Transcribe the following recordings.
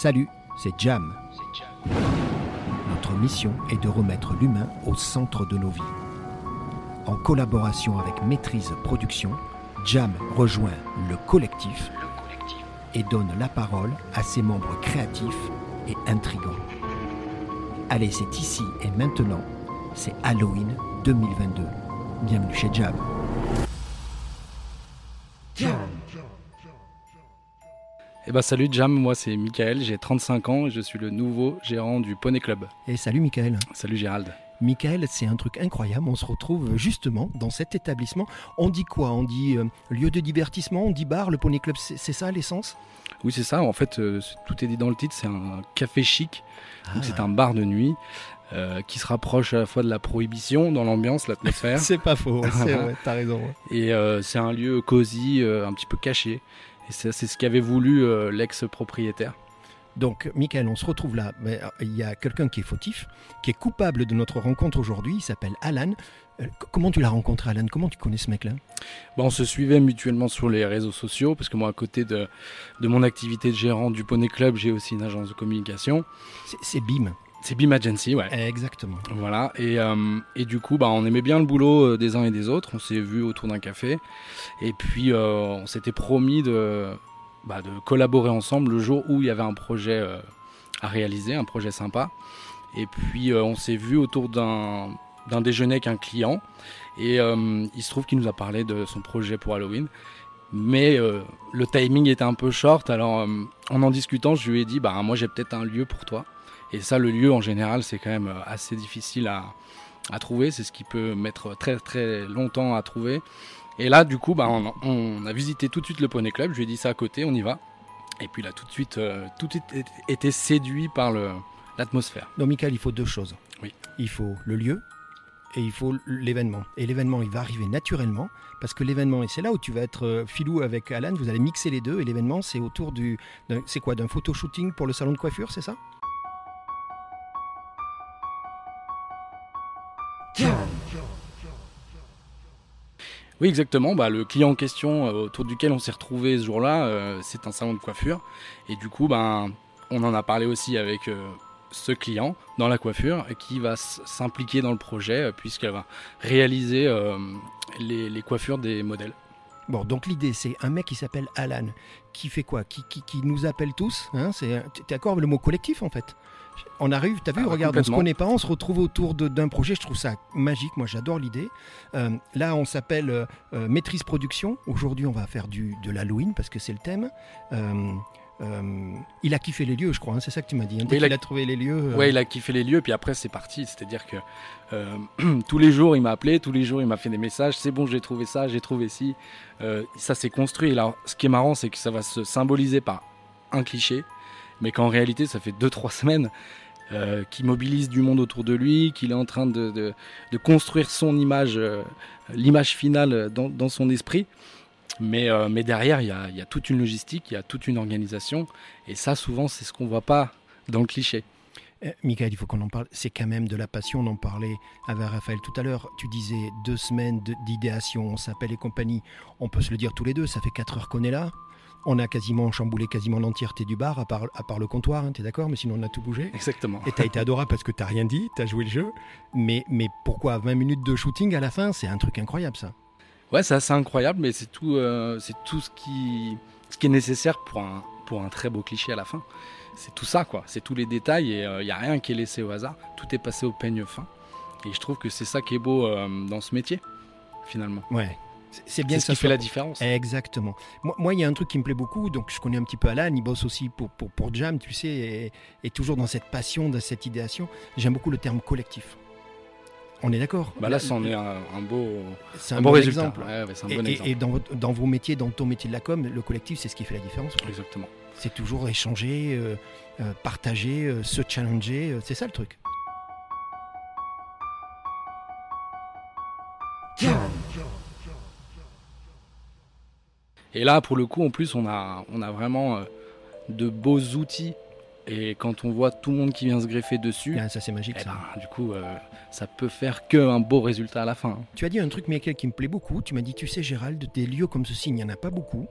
Salut, c'est Jam. Notre mission est de remettre l'humain au centre de nos vies. En collaboration avec Maîtrise Production, Jam rejoint le collectif et donne la parole à ses membres créatifs et intrigants. Allez, c'est ici et maintenant, c'est Halloween 2022. Bienvenue chez Jam. Eh ben salut Jam, moi c'est Michael, j'ai 35 ans et je suis le nouveau gérant du Poney Club. Et salut Michael. Salut Gérald. Michael, c'est un truc incroyable. On se retrouve justement dans cet établissement. On dit quoi? On dit euh, lieu de divertissement, on dit bar, le Poney Club, c'est ça l'essence? Oui c'est ça, en fait euh, tout est dit dans le titre, c'est un café chic, Ah. c'est un bar de nuit euh, qui se rapproche à la fois de la prohibition dans l'ambiance, l'atmosphère, C'est pas faux, c'est vrai, t'as raison. et c'est un lieu cosy, un petit peu caché. Et c'est ce qu'avait voulu euh, l'ex-propriétaire. Donc, Michael, on se retrouve là. Mais, euh, Il y a quelqu'un qui est fautif, qui est coupable de notre rencontre aujourd'hui. Il s'appelle Alan. Euh, comment tu l'as rencontré, Alan? Comment tu connais ce mec-là? Bon, on se suivait mutuellement sur les réseaux sociaux, parce que moi, à côté de, de mon activité de gérant du Poney Club, j'ai aussi une agence de communication. C'est Bim. C'est Beam Agency, ouais. Exactement. Voilà, et, euh, et du coup, bah, on aimait bien le boulot euh, des uns et des autres. On s'est vu autour d'un café. Et puis, euh, on s'était promis de, bah, de collaborer ensemble le jour où il y avait un projet euh, à réaliser, un projet sympa. Et puis, on s'est vu autour d'un déjeuner avec un client. Et il se trouve qu'il nous a parlé de son projet pour Halloween. Mais euh, le timing était un peu short. Alors, euh, en en discutant, je lui ai dit bah, Moi, j'ai peut-être un lieu pour toi. Et ça, le lieu en général, c'est quand même euh, assez difficile à, à trouver. C'est ce qui peut mettre très très longtemps à trouver. Et là, du coup, bah, on, on a visité tout de suite le Poney Club. Je lui ai dit ça à côté, on y va. Et puis là, tout de suite, euh, tout de suite été séduit par l'atmosphère. Donc, Michael, il faut deux choses. Oui. Il faut le lieu et il faut l'événement. Et l'événement, il va arriver naturellement parce que l'événement, et c'est là où tu vas être euh, filou avec Alan, vous allez mixer les deux. Et l'événement, c'est autour du. C'est quoi D'un photo-shooting pour le salon de coiffure, c'est ça? Oui, exactement. Bah, le client en question euh, autour duquel on s'est retrouvé ce jour-là, euh, c'est un salon de coiffure. Et du coup, ben, on en a parlé aussi avec euh, ce client dans la coiffure qui va s'impliquer dans le projet puisqu'elle va réaliser les, coiffures des modèles. Bon, donc l'idée, c'est un mec qui s'appelle Alan, qui fait quoi? Qui, qui, qui nous appelle tous. Hein, c'est, t'es d'accord avec le mot collectif, en fait? On arrive, t'as vu, Ah, regarde, on se connaît pas, on se retrouve autour d'un projet, je trouve ça magique, moi j'adore l'idée. Euh, là, on s'appelle euh, euh, Maîtrise Production. Aujourd'hui, on va faire du, de l'Halloween, parce que c'est le thème. Euh, euh, il a kiffé les lieux, je crois, hein, c'est ça que tu m'as dit. hein. Dès il a- trouvé les lieux. euh, Ouais, il a kiffé les lieux, puis après c'est parti. C'est-à-dire que euh, tous les jours il m'a appelé, tous les jours il m'a fait des messages. C'est bon, j'ai trouvé ça, j'ai trouvé ci. Ça s'est construit. Alors, ce qui est marrant, c'est que ça va se symboliser par un cliché, mais qu'en réalité, ça fait 2-3 semaines euh, qu'il mobilise du monde autour de lui, qu'il est en train de, de- construire son image, euh, l'image finale dans, dans son esprit. Mais, euh, mais derrière, il y y a toute une logistique, il y a toute une organisation. Et ça, souvent, c'est ce qu'on voit pas dans le cliché. Euh, Michael, il faut qu'on en parle. C'est quand même de la passion. On en parlait avec Raphaël tout à l'heure. Tu disais deux semaines d'idéation, on s'appelle et compagnie. On peut se le dire tous les deux. Ça fait quatre heures qu'on est là. On a quasiment chamboulé quasiment l'entièreté du bar, à part, à part le comptoir. hein, T'es d'accord Mais sinon, on a tout bougé. Exactement. Et t'as été adorable parce que t'as rien dit, t'as joué le jeu. Mais, mais pourquoi 20 minutes de shooting à la fin? C'est un truc incroyable, ça. Ouais, c'est assez incroyable, mais c'est tout, euh, c'est tout ce qui, ce qui est nécessaire pour un, pour un très beau cliché à la fin. C'est tout ça, quoi. C'est tous les détails et il n'y a rien qui est laissé au hasard. Tout est passé au peigne fin. Et je trouve que c'est ça qui est beau euh, dans ce métier, finalement. Ouais. C'est- bien ce qui fait la différence. Exactement. Moi, moi, il y a un truc qui me plaît beaucoup. Donc, je connais un petit peu Alan. Il bosse aussi pour, pour, pour Jam, tu sais, et, et toujours dans cette passion, dans cette idéation. J'aime beaucoup le terme collectif. On est d'accord? Bah là, c'en est un, un beau, C'est un un beau bon résultat. exemple. Ouais, un Et, bon et- exemple. et dans, votre- dans vos métiers, dans ton métier de la com, le collectif, c'est ce qui fait la différence. quoi. Exactement. C'est toujours échanger, euh, euh, partager, euh, se challenger. euh, c'est ça le truc. Et là, pour le coup, en plus, on a, on a vraiment euh, de beaux outils. Et quand on voit tout le monde qui vient se greffer dessus, Ah, ça, c'est magique. eh ça. ben, du coup, euh, ça peut faire que un beau résultat à la fin. Tu as dit un truc, Michael, qui me plaît beaucoup. Tu m'as dit, tu sais, Gérald, des lieux comme ceci, il n'y en a pas beaucoup.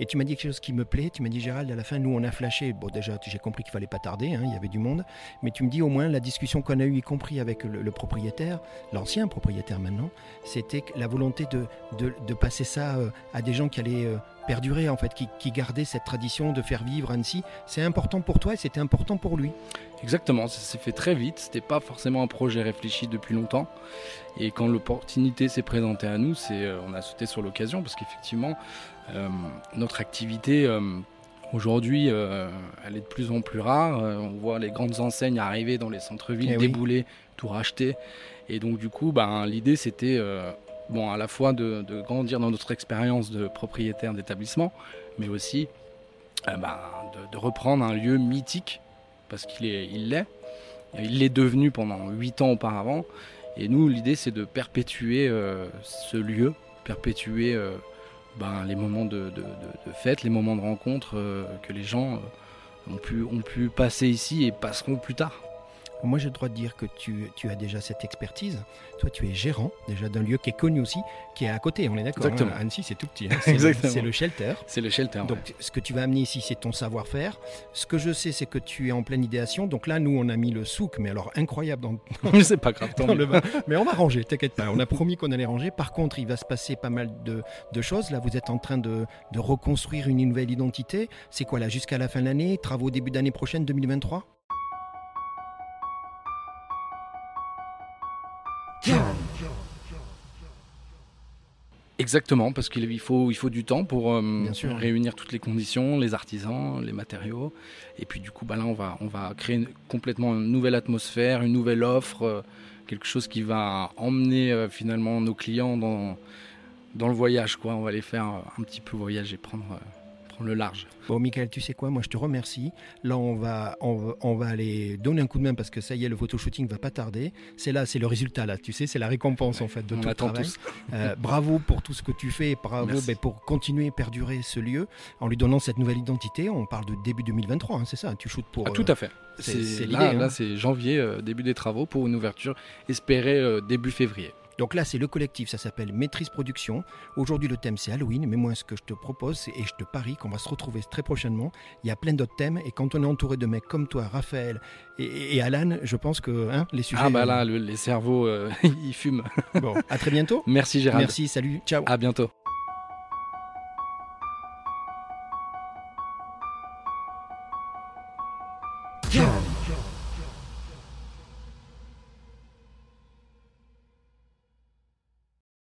Et tu m'as dit quelque chose qui me plaît. Tu m'as dit, Gérald, à la fin, nous, on a flashé. Bon, déjà, j'ai compris qu'il fallait pas tarder, hein, il y avait du monde. Mais tu me dis, au moins, la discussion qu'on a eue, y compris avec le, propriétaire, l'ancien propriétaire maintenant, c'était la volonté de, de, passer ça euh, à des gens qui allaient euh, perdurer, en fait, qui, qui gardaient cette tradition de faire vivre Annecy. C'est important pour toi et c'était important pour lui. Exactement, ça s'est fait très vite. C'était pas forcément un projet réfléchi depuis longtemps. Et quand l'opportunité s'est présentée à nous, c'est, euh, on a sauté sur l'occasion parce qu'effectivement, euh, notre activité euh, aujourd'hui, elle est de plus en plus rare. on voit les grandes enseignes arriver dans les centres-villes, eh débouler, tout racheter. Et donc du coup, ben, l'idée c'était bon, à la fois de, grandir dans notre expérience de propriétaire d'établissement, mais aussi ben, de, reprendre un lieu mythique parce qu'il est, il l'est. Il l'est devenu pendant 8 ans auparavant. Et nous, l'idée, c'est de perpétuer euh, ce lieu, perpétuer euh, ben, les moments de, fête, les moments de rencontre euh, que les gens ont pu passer ici et passeront plus tard. Moi, j'ai le droit de dire que tu, tu, as déjà cette expertise. Toi, tu es gérant déjà d'un lieu qui est connu aussi, qui est à côté, on est d'accord. Exactement. Hein. Annecy, c'est tout petit. Hein. C'est, le, shelter. C'est le shelter. Donc, ce que tu vas amener ici, c'est ton savoir-faire. Ce que je sais, c'est que tu es en pleine idéation. Donc là, nous, on a mis le souk, mais alors incroyable dans, c'est pas grave. le Mais on va ranger, t'inquiète pas. On a promis qu'on allait ranger. Par contre, il va se passer pas mal de, de choses. Là, vous êtes en train de, de reconstruire une nouvelle identité. C'est quoi là Jusqu'à la fin de l'année? Travaux début d'année prochaine, 2023 Exactement, parce qu'il faut, il faut du temps pour euh, réunir toutes les conditions, les artisans, les matériaux. Et puis du coup, bah là, on va, on va créer complètement une nouvelle atmosphère, une nouvelle offre, euh, quelque chose qui va emmener euh, finalement nos clients dans, dans le voyage. Quoi. On va les faire un petit peu voyager, prendre le large. Bon, Michael, tu sais quoi? Moi, je te remercie. Là, on va, on, va aller donner un coup de main parce que ça y est, le photoshooting va pas tarder. C'est là, c'est le résultat, là. Tu sais, c'est la récompense, en fait, de tout le travail. Euh, bravo pour tout ce que tu fais. Bravo ben, pour continuer à perdurer ce lieu en lui donnant cette nouvelle identité. On parle de début 2023, hein, c'est ça? Tu shootes pour. Ah, tout à fait. C'est là, là hein. c'est janvier, euh, début des travaux pour une ouverture espérée euh, début février. Donc là, c'est le collectif, ça s'appelle Maîtrise Production. Aujourd'hui, le thème, c'est Halloween, mais moi, ce que je te propose, et je te parie qu'on va se retrouver très prochainement. Il y a plein d'autres thèmes, et quand on est entouré de mecs comme toi, Raphaël et, Alan, je pense que hein, les sujets... Ah bah là, les cerveaux, euh, ils fument. bon, à très bientôt. Merci Gérald. Merci, salut, ciao. À bientôt.